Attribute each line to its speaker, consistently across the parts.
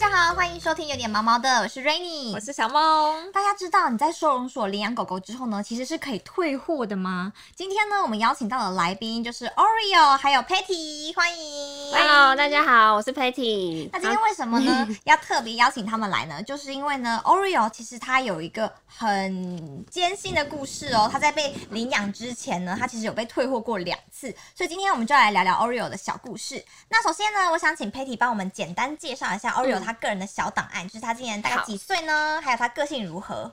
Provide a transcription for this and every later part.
Speaker 1: 大家好，欢迎收听有点毛毛的，我是 Rainy，
Speaker 2: 我是小梦。
Speaker 1: 大家知道你在收容所领养狗狗之后呢，其实是可以退货的吗？今天呢，我们邀请到的来宾就是 Oreo 还有 Patty，欢迎。
Speaker 3: Hello，大家好，我是 Patty。
Speaker 1: 那今天为什么呢？要特别邀请他们来呢？就是因为呢，Oreo 其实他有一个很艰辛的故事哦。他在被领养之前呢，他其实有被退货过两次，所以今天我们就来聊聊 Oreo 的小故事。那首先呢，我想请 Patty 帮我们简单介绍一下 Oreo 他个人的小档案，就是他今年大概几岁呢？还有他个性如何？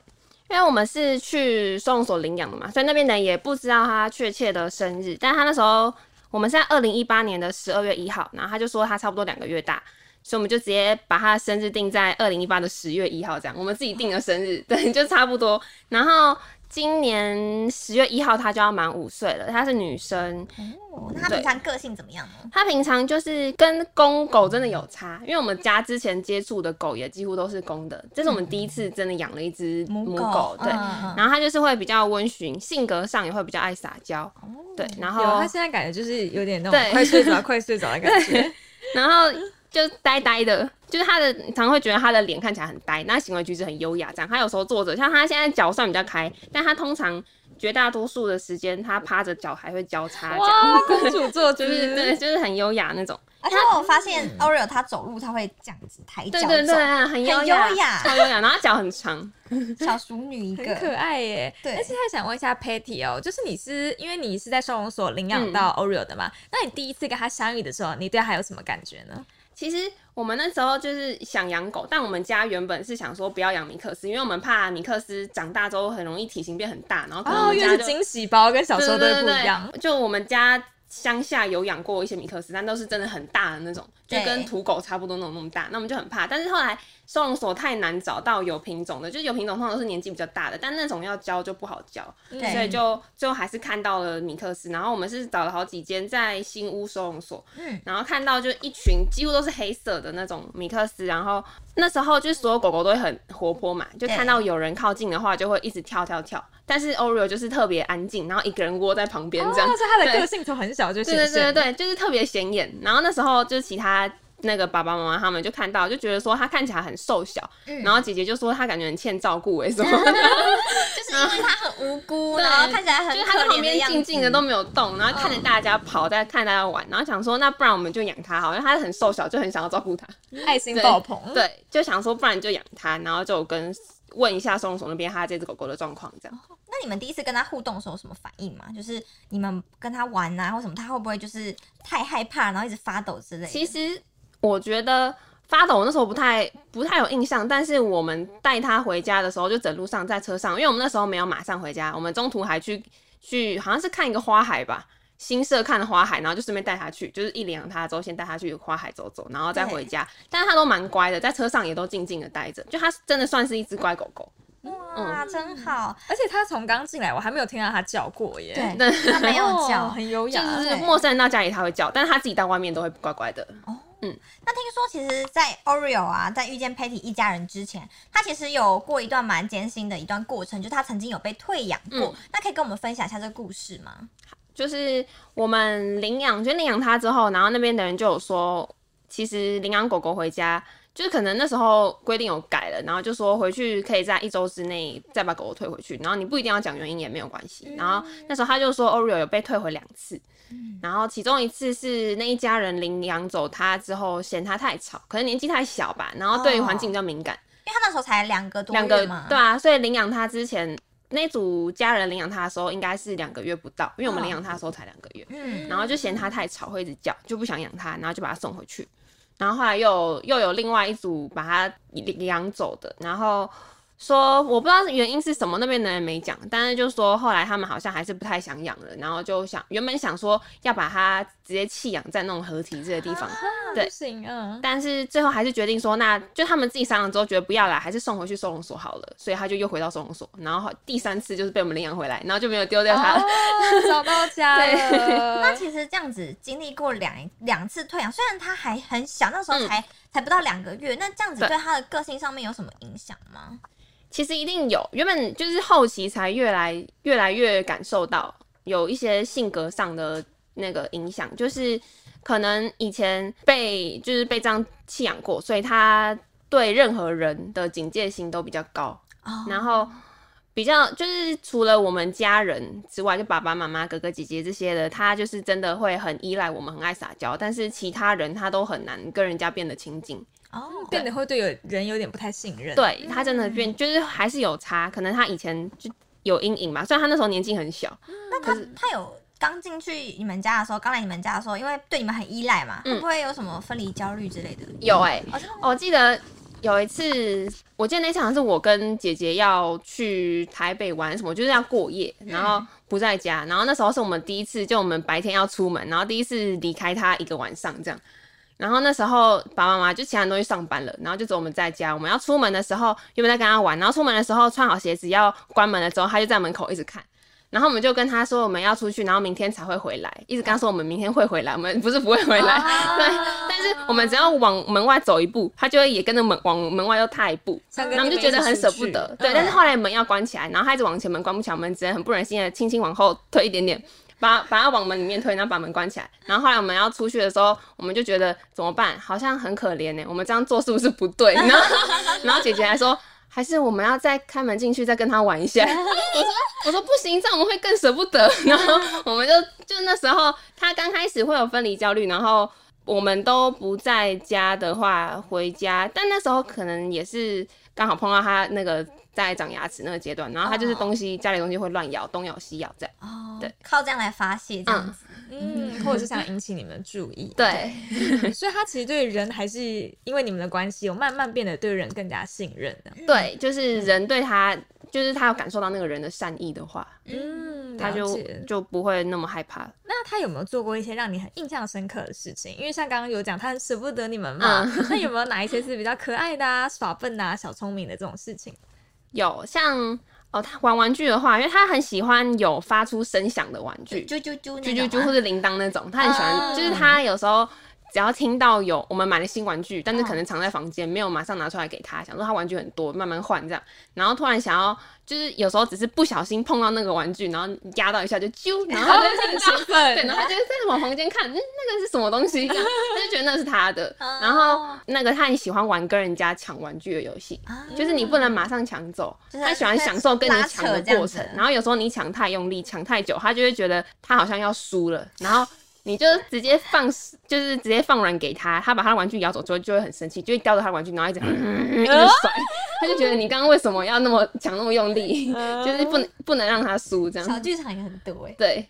Speaker 3: 因为我们是去收容所领养的嘛，所以那边的人也不知道他确切的生日。但他那时候，我们是在二零一八年的十二月一号，然后他就说他差不多两个月大，所以我们就直接把他的生日定在二零一八的十月一号，这样我们自己定的生日，对，就差不多。然后今年十月一号她就要满五岁了，她是女生，
Speaker 1: 哦，那她平常个性怎么样呢？
Speaker 3: 她平常就是跟公狗真的有差，因为我们家之前接触的狗也几乎都是公的，这是我们第一次真的养了一只母
Speaker 1: 母
Speaker 3: 狗，对。然后它就是会比较温驯，性格上也会比较爱撒娇，对。然，后
Speaker 2: 他现在感觉就是有点那种快睡着、快睡着的感觉。
Speaker 3: 然后就呆呆的，就是他的常会觉得他的脸看起来很呆，那行为举止很优雅，这样。他有时候坐着，像他现在脚算比较开，但他通常绝大多数的时间他趴着脚还会交叉，这样。
Speaker 2: 哇，公主坐
Speaker 3: 就，是对，就是很优雅那种。
Speaker 1: 而且我发现 Oreo 他走路他会这样子抬脚走，
Speaker 3: 对对对，很优雅，
Speaker 1: 优雅
Speaker 3: 超优雅。然后脚很长，
Speaker 1: 小淑女一
Speaker 2: 很
Speaker 1: 个。
Speaker 2: 可爱耶。
Speaker 1: 对
Speaker 2: 但是还想问一下 Patty 哦，就是你是因为你是在收容所领养到 Oreo 的嘛？那你第一次跟他相遇的时候，你对他有什么感觉呢？
Speaker 3: 其实我们那时候就是想养狗，但我们家原本是想说不要养米克斯，因为我们怕米克斯长大之后很容易体型变很大，然后可能我
Speaker 2: 哦，
Speaker 3: 们家就、
Speaker 2: 因为是惊喜包，跟小时候都不一样。
Speaker 3: 对就我们家乡下有养过一些米克斯，但都是真的很大的那种，就跟土狗差不多那种那么大，那我们就很怕。但是后来收容所太难找到有品种的，就是有品种通常都是年纪比较大的，但那种要教就不好教，所以就最后还是看到了米克斯。然后我们是找了好几间在新屋收容所，
Speaker 1: 嗯
Speaker 3: 然后看到就一群几乎都是黑色的那种米克斯，然后那时候就是所有狗狗都会很活泼嘛，就看到有人靠近的话就会一直跳跳跳。但是 Oreo 就是特别安静，然后一个人窝在旁边这样。
Speaker 2: 哦，所以他的个性就很小就显
Speaker 3: 对。对对对对，就是特别显眼。然后那时候就是其他那个爸爸妈妈他们就看到，就觉得说他看起来很瘦小，
Speaker 1: 嗯
Speaker 3: 然后姐姐就说他感觉很欠照顾为、什么的，
Speaker 1: 就是因为他很无辜，
Speaker 3: 对
Speaker 1: 然后看起来很
Speaker 3: 就是他旁边静静的都没有动，然后看着大家跑，在看大家玩，然后想说那不然我们就养他好，因为它很瘦小，就很想要照顾它。
Speaker 2: 爱心爆棚。
Speaker 3: 对，就想说不然就养它，然后就跟问一下松鼠那边他这只狗狗的状况这样。
Speaker 1: 那你们第一次跟他互动的时候有什么反应吗？就是你们跟他玩啊，或什么，他会不会就是太害怕，然后一直发抖之类的？
Speaker 3: 其实我觉得发抖那时候不太不太有印象，但是我们带他回家的时候，就整路上在车上，因为我们那时候没有马上回家，我们中途还去去好像是看一个花海吧。新社看的花海，然后就顺便带他去，就是一领养他之后，先带他去花海走走，然后再回家。但是他都蛮乖的，在车上也都静静的待着，就他真的算是一只乖狗狗。
Speaker 1: 哇，真好，
Speaker 2: 而且他从刚进来，我还没有听到他叫过耶。
Speaker 1: 对，
Speaker 3: 对，
Speaker 1: 他没有
Speaker 2: 哦
Speaker 1: 叫。
Speaker 2: 很优雅。
Speaker 3: 就是陌生人到家里他会叫，但是他自己到外面都会乖乖的。
Speaker 1: 那听说其实，在 Oreo 啊，在遇见 Patty 一家人之前，他其实有过一段蛮艰辛的一段过程，就是他曾经有被退养过。
Speaker 3: 嗯
Speaker 1: 那可以跟我们分享一下这个故事吗？
Speaker 3: 就是我们领养，就领养它之后，然后那边的人就有说，其实领养狗狗回家，就是可能那时候规定有改了，然后就说回去可以在一周之内再把狗狗退回去，然后你不一定要讲原因也没有关系。然后那时候他就说 Oreo 有被退回两次，然后其中一次是那一家人领养走它之后嫌它太吵，可能年纪太小吧，然后对于环境比较敏感。
Speaker 1: 因为他那时候才两个多
Speaker 3: 两个
Speaker 1: 月嘛，
Speaker 3: 对啊，所以领养它之前，那组家人领养它的时候应该是两个月不到，因为我们领养它的时候才两个月，
Speaker 1: 嗯，
Speaker 3: 然后就嫌它太吵，会一直叫，就不想养它，然后就把它送回去。然后后来又又有另外一组把它领养走的，然后说我不知道原因是什么，那边的人没讲，但是就说后来他们好像还是不太想养了，然后就想原本想说要把它直接弃养在那种合体这个地方，对
Speaker 2: 不行啊。
Speaker 3: 但是最后还是决定说，那就他们自己商量之后觉得不要啦，还是送回去收容所好了，所以他就又回到收容所，然后第三次就是被我们领养回来，然后就没有丢掉它了。
Speaker 2: 哦，找到家了。
Speaker 1: 那其实这样子经历过两两次退养，虽然他还很小，那时候
Speaker 3: 嗯
Speaker 1: 才、才不到两个月，那这样子
Speaker 3: 对
Speaker 1: 对他的个性上面有什么影响吗？
Speaker 3: 其实一定有，原本就是后期才越来越来越感受到有一些性格上的那个影响，就是可能以前被就是被这样弃养过，所以他对任何人的警戒心都比较高，
Speaker 1: 哦
Speaker 3: 然后比较就是除了我们家人之外，就爸爸妈妈、哥哥姐姐这些的，他就是真的会很依赖我们，很爱撒娇，但是其他人他都很难跟人家变得亲近。
Speaker 1: 哦，
Speaker 2: 变得会对有人有点不太信任。，
Speaker 3: 对他真的变，就是还是有差，可能他以前就有阴影吧，虽然他那时候年纪很小，
Speaker 1: 那他他有刚进去你们家的时候，刚来你们家的时候，因为对你们很依赖嘛，
Speaker 3: 嗯。
Speaker 1: 会不会有什么分离焦虑之类的？
Speaker 3: 有哎、我记得有一次，我记得那场是我跟姐姐要去台北玩什么，就是要过夜，然后不在家，然后那时候是我们第一次，就我们白天要出门，然后第一次离开他一个晚上这样。然后那时候爸爸妈妈就其他人都去上班了，然后就只有我们在家。我们要出门的时候，原本在跟他玩，然后出门的时候穿好鞋子要关门了之后，他就在门口一直看。然后我们就跟他说我们要出去，然后明天才会回来，一直跟他说我们明天会回来，我们不是不会回来，
Speaker 1: 哦
Speaker 3: 对。但是我们只要往门外走一步，他就会也跟着门往门外又踏一步，然后我们就觉得很舍不得，对。
Speaker 2: 嗯
Speaker 3: 但是后来门要关起来，然后他一直往前门关不起来，我们只能很不忍心的轻轻往后推一点点，把把他往门里面推，然后把门关起来。然后后来我们要出去的时候，我们就觉得怎么办？好像很可怜呢，我们这样做是不是不对？然后 然后姐姐还说。还是我们要再开门进去，再跟他玩一下。我说我说不行，这样我们会更舍不得。然后我们就就那时候他刚开始会有分离焦虑，然后我们都不在家的话回家，但那时候可能也是刚好碰到他那个在长牙齿那个阶段，然后他就是东西、家里东西会乱咬，东咬西咬这样。
Speaker 1: 哦，
Speaker 3: 对，
Speaker 1: 靠这样来发泄这样子。
Speaker 2: 嗯，或者是想引起你们的注意。
Speaker 3: 对，
Speaker 2: 所以他其实对人还是因为你们的关系，有慢慢变得对人更加信任的。
Speaker 3: 对，就是人对他，就是他有感受到那个人的善意的话，
Speaker 2: 嗯，
Speaker 3: 他就就不会那么害怕。
Speaker 2: 那他有没有做过一些让你很印象深刻的事情？因为像刚刚有讲，他很舍不得你们嘛。
Speaker 3: 嗯
Speaker 2: 那有没有哪一些是比较可爱的啊、耍笨啊、小聪明的这种事情？
Speaker 3: 有像哦，他玩玩具的话，因为他很喜欢有发出声响的玩具，
Speaker 1: 啾啾啾，
Speaker 3: 啾啾啾或者铃铛那种，他很喜欢，
Speaker 1: 嗯
Speaker 3: 就是他有时候只要听到有我们买了新玩具，但是可能藏在房间，没有马上拿出来给他，想说他玩具很多，慢慢换这样，然后突然想要，就是有时候只是不小心碰到那个玩具，然后压到一下就啾，然后他就听到。
Speaker 2: 兴奋
Speaker 3: 对，然后他就在往房间看，嗯，那个是什么东西？这样他就觉得那是他的。
Speaker 1: 哦
Speaker 3: 然后那个他很喜欢玩跟人家抢玩具的游戏，
Speaker 1: 啊
Speaker 3: 就是你不能马上抢走，他喜欢享受跟你抢的过程。然后有时候你抢太用力、抢太久，他就会觉得他好像要输了，然后你就直接放，就是直接放软给他，他把他的玩具咬走之后就会很生气，就会叼着他的玩具，然后一直、一直甩，他就觉得你刚刚为什么要那么抢那么用力，就是不能不能让他输这样小。
Speaker 1: 剧场也很多哎。
Speaker 3: 对，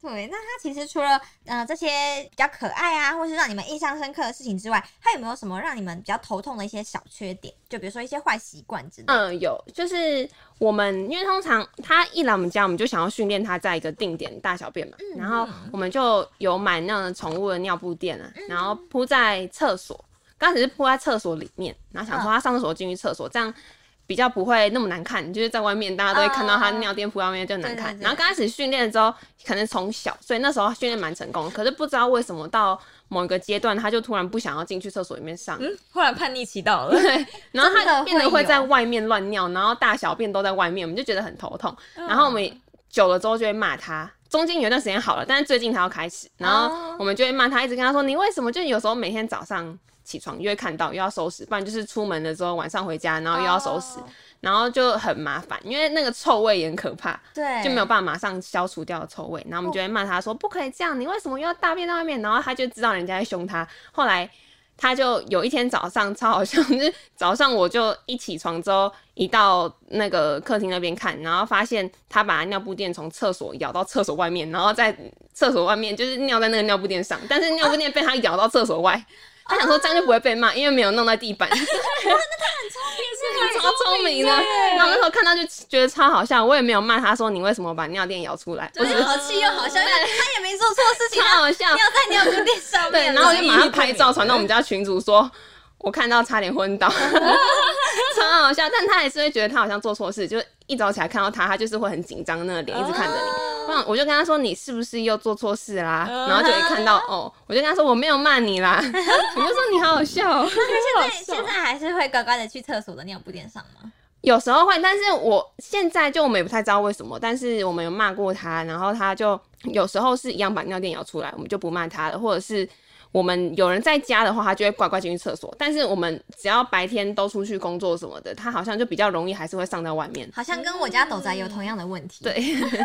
Speaker 1: 对，那它其实除了呃这些比较可爱啊，或是让你们印象深刻的事情之外，它有没有什么让你们比较头痛的一些小缺点？就比如说一些坏习惯之类的。
Speaker 3: 嗯，有，就是我们因为通常它一来我们家，我们就想要训练它在一个定点大小便嘛，然后我们就有买那种宠物的尿布垫啊，然后铺在厕所，刚开始是铺在厕所里面，然后想说他上厕所进去厕所，这样比较不会那么难看，就是在外面大家都会看到他尿垫铺在外面就难看。然后刚开始训练的时候，可能从小，所以那时候训练蛮成功的，可是不知道为什么到某一个阶段，他就突然不想要进去厕所里面上。
Speaker 2: 嗯，忽然叛逆期到了。
Speaker 3: 对然后他变得
Speaker 1: 会
Speaker 3: 在外面乱尿，然后大小便都在外面，我们就觉得很头痛。
Speaker 1: 嗯
Speaker 3: 然后我们久了之后就会骂他。中间有一段时间好了，但是最近他要开始，然后
Speaker 1: 哦
Speaker 3: 我们就会骂他，一直跟他说：“你为什么？”就有时候每天早上起床又会看到，又要收拾，不然就是出门的时候晚上回家，然后又要收拾，
Speaker 1: 哦
Speaker 3: 然后就很麻烦，因为那个臭味也很可怕。
Speaker 1: 对，
Speaker 3: 就没有办法马上消除掉臭味，然后我们就会骂他说不可以这样，你为什么又要大便在外面？然后他就知道人家在凶他。后来他就有一天早上超好笑，就是早上我就一起床之后，一到那个客厅那边看，然后发现他把尿布垫从厕所咬到厕所外面，然后在厕所外面就是尿在那个尿布垫上，但是尿布垫被他咬到厕所外。他想说这样就不会被骂，因为没有弄在地板。超聪明的。然后那时候看到就觉得超好笑，我也没有骂他说你为什么把尿垫咬出来，我只是
Speaker 1: 就好气又好笑，因为他也没做错事情，
Speaker 3: 超好笑。
Speaker 1: 尿在尿布垫上面对，
Speaker 3: 然后我就马上拍照传到我们家群主说。我看到差点昏倒，超好笑，但他还是会觉得他好像做错事，就一早起来看到他，他就是会很紧张，那个脸一直看着你。那我就跟他说：“你是不是又做错事啦？”然后就一看到哦，我就跟他说：“我没有骂你啦。”我就说：“你好好笑哦。”
Speaker 1: 现在 现在还是会乖乖的去厕所的尿布垫上吗？
Speaker 3: 有时候会，但是我现在就我们也不太知道为什么，但是我们有骂过他，然后他就有时候是一样把尿垫咬出来，我们就不骂他了，或者是我们有人在家的话，他就会乖乖进去厕所。但是我们只要白天都出去工作什么的，他好像就比较容易还是会上在外面。
Speaker 1: 好像跟我家斗仔有同样的问题。
Speaker 3: 对，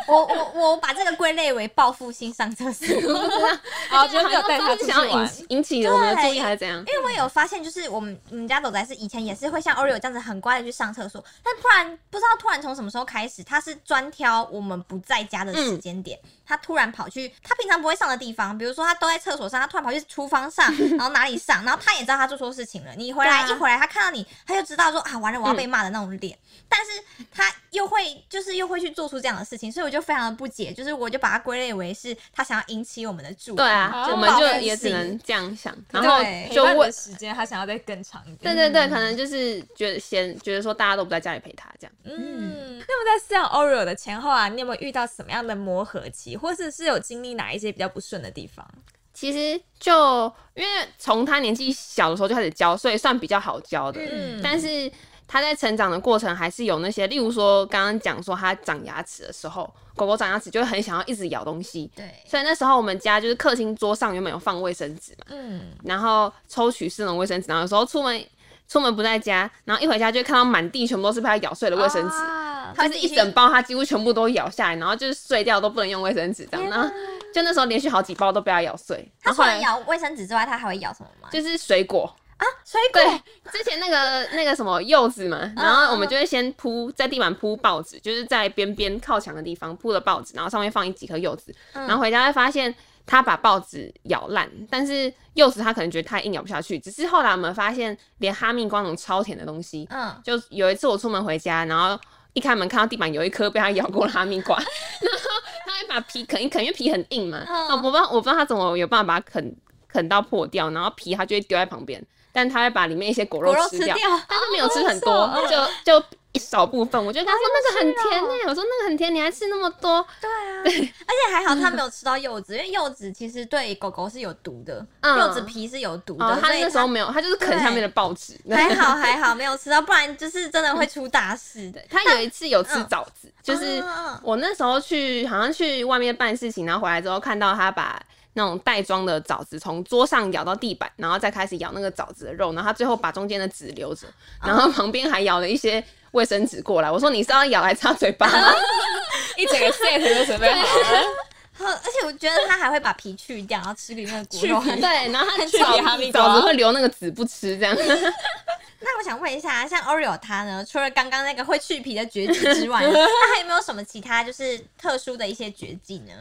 Speaker 1: 我我我把这个归类为报复性上厕所，因
Speaker 2: 好，就没有带他
Speaker 3: 好
Speaker 2: 出
Speaker 3: 想要引起引起我们的注意还是怎样？
Speaker 1: 因为我有发现，就是我们我们家斗仔是以前也是会像 Oreo 这样子很乖的去上厕所，但突然不知道突然从什么时候开始，他是专挑我们不在家的时间点，他突然跑去他平常不会上的地方，比如说他都在厕所上，他突然跑去厨房上，然后哪里上，然后他也知道他做错事情了，你回来、
Speaker 3: 啊。
Speaker 1: 一回来，他看到你，他就知道说啊完了我要被骂的那种脸，但是他又会就是又会去做出这样的事情，所以我就非常的不解，就是我就把它归类为是他想要引起我们的注意，
Speaker 3: 对啊，我们就也只能这样想，然后
Speaker 1: 对。
Speaker 3: 就问
Speaker 2: 陪伴的，时间，他想要再更长一点。
Speaker 3: 对对对，可能就是觉得先觉得说大家都不在家里陪他这样。
Speaker 2: 嗯，那么在饲养 Oreo 的前后啊，你有没有遇到什么样的磨合期，或者是有经历哪一些比较不顺的地方？
Speaker 3: 其实就因为从他年纪小的时候就开始教，所以算比较好教的。
Speaker 2: 嗯
Speaker 3: 但是他在成长的过程还是有那些，例如说刚刚讲说他长牙齿的时候，狗狗长牙齿就会很想要一直咬东西。
Speaker 1: 对，
Speaker 3: 所以那时候我们家就是客厅桌上原本有放卫生纸嘛，
Speaker 2: 嗯，
Speaker 3: 然后抽取式那种卫生纸，然后有时候出门出门不在家，然后一回家就会看到满地全部都是被他咬碎的卫生纸。
Speaker 2: 啊
Speaker 3: 就是一整包，它几乎全部都咬下来，然后就是碎掉都不能用卫生纸这样，然后就那时候连续好几包都被它咬碎。
Speaker 1: 他除了咬卫生纸之外，它还会咬什么吗？
Speaker 3: 就是水果，
Speaker 1: 啊，水果。
Speaker 3: 对，之前那个那个什么柚子嘛，然后我们就会先铺在地板铺报纸，就是在边边靠墙的地方铺了报纸，然后上面放一几颗柚子，然后回家会发现他把报纸咬烂，但是柚子他可能觉得太硬咬不下去，只是后来我们发现连哈密瓜那种超甜的东西，
Speaker 1: 嗯，
Speaker 3: 就有一次我出门回家，然后一开门看到地板有一颗被它咬过的哈密瓜，然后它会把皮啃一啃，因为皮很硬嘛，
Speaker 1: 嗯。
Speaker 3: 我不知道我不知道它怎么有办法把它啃啃到破掉，然后皮它就会丢在旁边，但他会把里面一些果肉吃掉，
Speaker 1: 吃掉，
Speaker 3: 但是没有吃很多，
Speaker 2: 哦
Speaker 3: 就就一少部分。我就跟他说那个很甜呢、我说那个很甜，你还吃那么多？
Speaker 1: 对啊，而且还好他没有吃到柚子，因为柚子其实对狗狗是有毒的，
Speaker 3: 嗯
Speaker 1: 柚子皮是有毒的，
Speaker 3: 哦，他那时候没有，他就是啃下面的报纸。
Speaker 1: 还好还好没有吃到，不然就是真的会出大事 的。
Speaker 3: 他有一次有吃枣子，就是
Speaker 1: 嗯
Speaker 3: 我那时候去好像去外面办事情，然后回来之后看到他把那种袋装的枣子从桌上咬到地板，然后再开始咬那个枣子的肉，然后他最后把中间的籽留着，然后旁边还咬了一些卫生纸过来。我说你是要咬来擦嘴巴吗？
Speaker 2: 一整个 set 都准备好了。
Speaker 1: 好而且我觉得他还会把皮去掉，然后吃里面的果肉。
Speaker 3: 对，然后他
Speaker 2: 去
Speaker 3: 枣
Speaker 2: 皮
Speaker 3: 枣子会留那个籽不吃，这样。
Speaker 1: 那我想问一下，像 Oreo 它呢，除了刚刚那个会去皮的绝技之外呢，它还有没有什么其他就是特殊的一些绝技呢？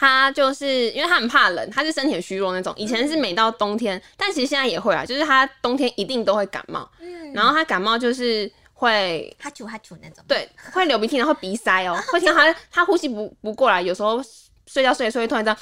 Speaker 3: 他就是因为他很怕冷，他是身体很虚弱那种。以前是每到冬天，但其实现在也会啊，就是他冬天一定都会感冒，
Speaker 1: 嗯，
Speaker 3: 然后他感冒就是会
Speaker 1: 哈啾哈啾那种。
Speaker 3: 对会流鼻涕，然后鼻塞哦，会听到他他呼吸不不过来，有时候睡觉睡一睡突然这样，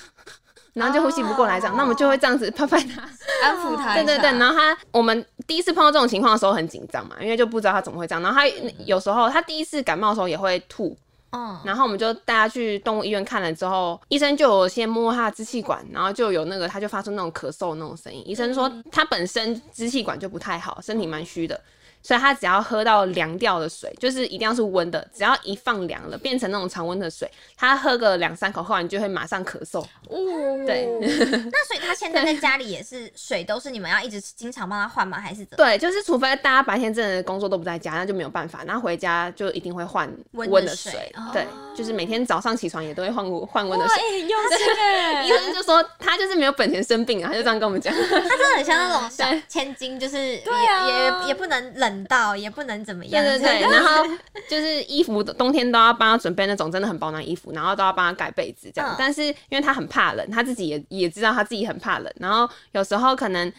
Speaker 3: 然后就呼吸不过来这样，那我们就会这样子拍拍他。
Speaker 2: 安抚他。
Speaker 3: 对对对，然后他我们第一次碰到这种情况的时候很紧张嘛，因为就不知道他怎么会这样。然后他有时候他第一次感冒的时候也会吐，
Speaker 1: 嗯，
Speaker 3: 然后我们就带他去动物医院看了之后，医生就有先摸摸他的支气管，然后就有那个他就发出那种咳嗽那种声音。医生说他本身支气管就不太好，身体蛮虚的。所以他只要喝到凉掉的水，就是一定要是温的，只要一放凉了，变成那种常温的水，他喝个两三口，喝完就会马上咳嗽。
Speaker 2: 哦
Speaker 3: 对
Speaker 1: 那所以他现在在家里也是水都是你们要一直经常帮他换吗？还是怎么？
Speaker 3: 对，就是除非大家白天真的工作都不在家，那就没有办法，那回家就一定会换
Speaker 1: 温的水
Speaker 3: 对，就是每天早上起床也都会换换温的，水。
Speaker 2: 哎，很用心哎
Speaker 3: 医。生就说他就是没有本钱生病啊，他就这样跟我们讲。
Speaker 1: 他真的很像那种 小千金，就是也、
Speaker 2: 对啊
Speaker 1: 也也不能冷到，也不能怎么样。
Speaker 3: 对对对，然后就是衣服冬天都要帮他准备那种真的很保暖衣服，然后都要帮他盖被子这样。
Speaker 1: 嗯
Speaker 3: 但是因为他很怕冷，他自己也也知道他自己很怕冷，然后有时候可能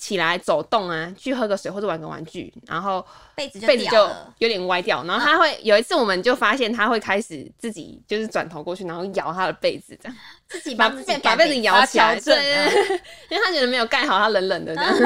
Speaker 3: 起来走动啊，去喝个水或者玩个玩具，然后
Speaker 1: 被子就
Speaker 3: 被子就。有点歪掉，然后他会有一次我们就发现他会开始自己就是转头过去，然后摇他的被子这样，
Speaker 1: 自己
Speaker 3: 把
Speaker 1: 帮自己
Speaker 3: 把被子摇起来，对因为他觉得没有盖好，他冷冷的这样。
Speaker 1: 可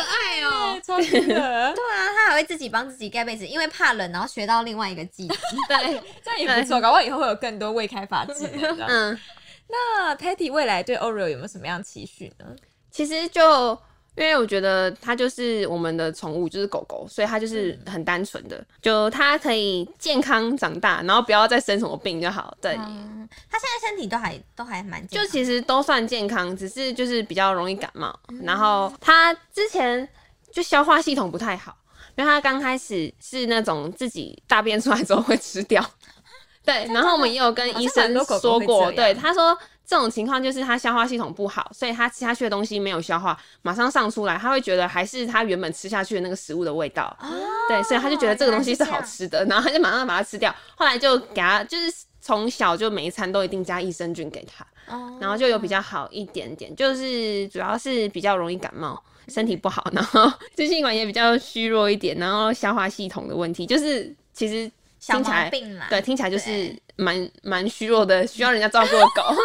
Speaker 1: 爱哦。
Speaker 2: 超可爱，
Speaker 1: 对啊，他还会自己帮自己盖被子，因为怕冷，然后学到另外一个技能。
Speaker 3: 对，
Speaker 2: 这样也不错，搞不好以后会有更多未开发技能。
Speaker 3: 嗯。
Speaker 2: 那 Patty 未来对 Oreo 有没有什么样期许呢？
Speaker 3: 其实就因为我觉得它就是我们的宠物，就是狗狗，所以它就是很单纯的，就它可以健康长大，然后不要再生什么病就好。对，
Speaker 1: 嗯，他现在身体都还都还蛮
Speaker 3: 就其实都算健康，只是就是比较容易感冒。然后它之前就消化系统不太好，因为它刚开始是那种自己大便出来之后会吃掉。对，然后我们也有跟医生说过，对，他说这种情况就是他消化系统不好，所以他吃下去的东西没有消化，马上上出来，他会觉得还是他原本吃下去的那个食物的味道。对，所以他就觉得这个东西是好吃的，然后他就马上把它吃掉。后来就给他，就是从小就每一餐都一定加益生菌给他，
Speaker 1: 哦
Speaker 3: 然后就有比较好一点点，就是主要是比较容易感冒，身体不好，然后 支气管也比较虚弱一点，然后消化系统的问题，就是其实听起来对听起来就是
Speaker 1: 对
Speaker 3: 蛮蛮虚弱的，需要人家照顾的狗。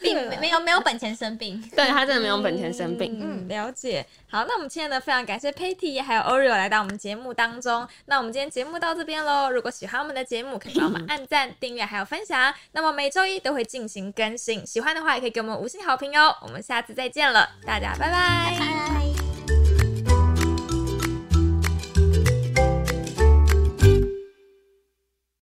Speaker 1: 并没没有没有本钱生病。
Speaker 3: 对他真的没有本钱生病。
Speaker 2: 嗯，了解。好，那我们今天呢，非常感谢 Patty 还有 Oreo 来到我们节目当中。那我们今天节目到这边喽。如果喜欢我们的节目，可以帮我们按赞、订阅还有分享。那么每周一都会进行更新，喜欢的话也可以给我们五星好评哦。我们下次再见了，大家拜拜
Speaker 1: 拜。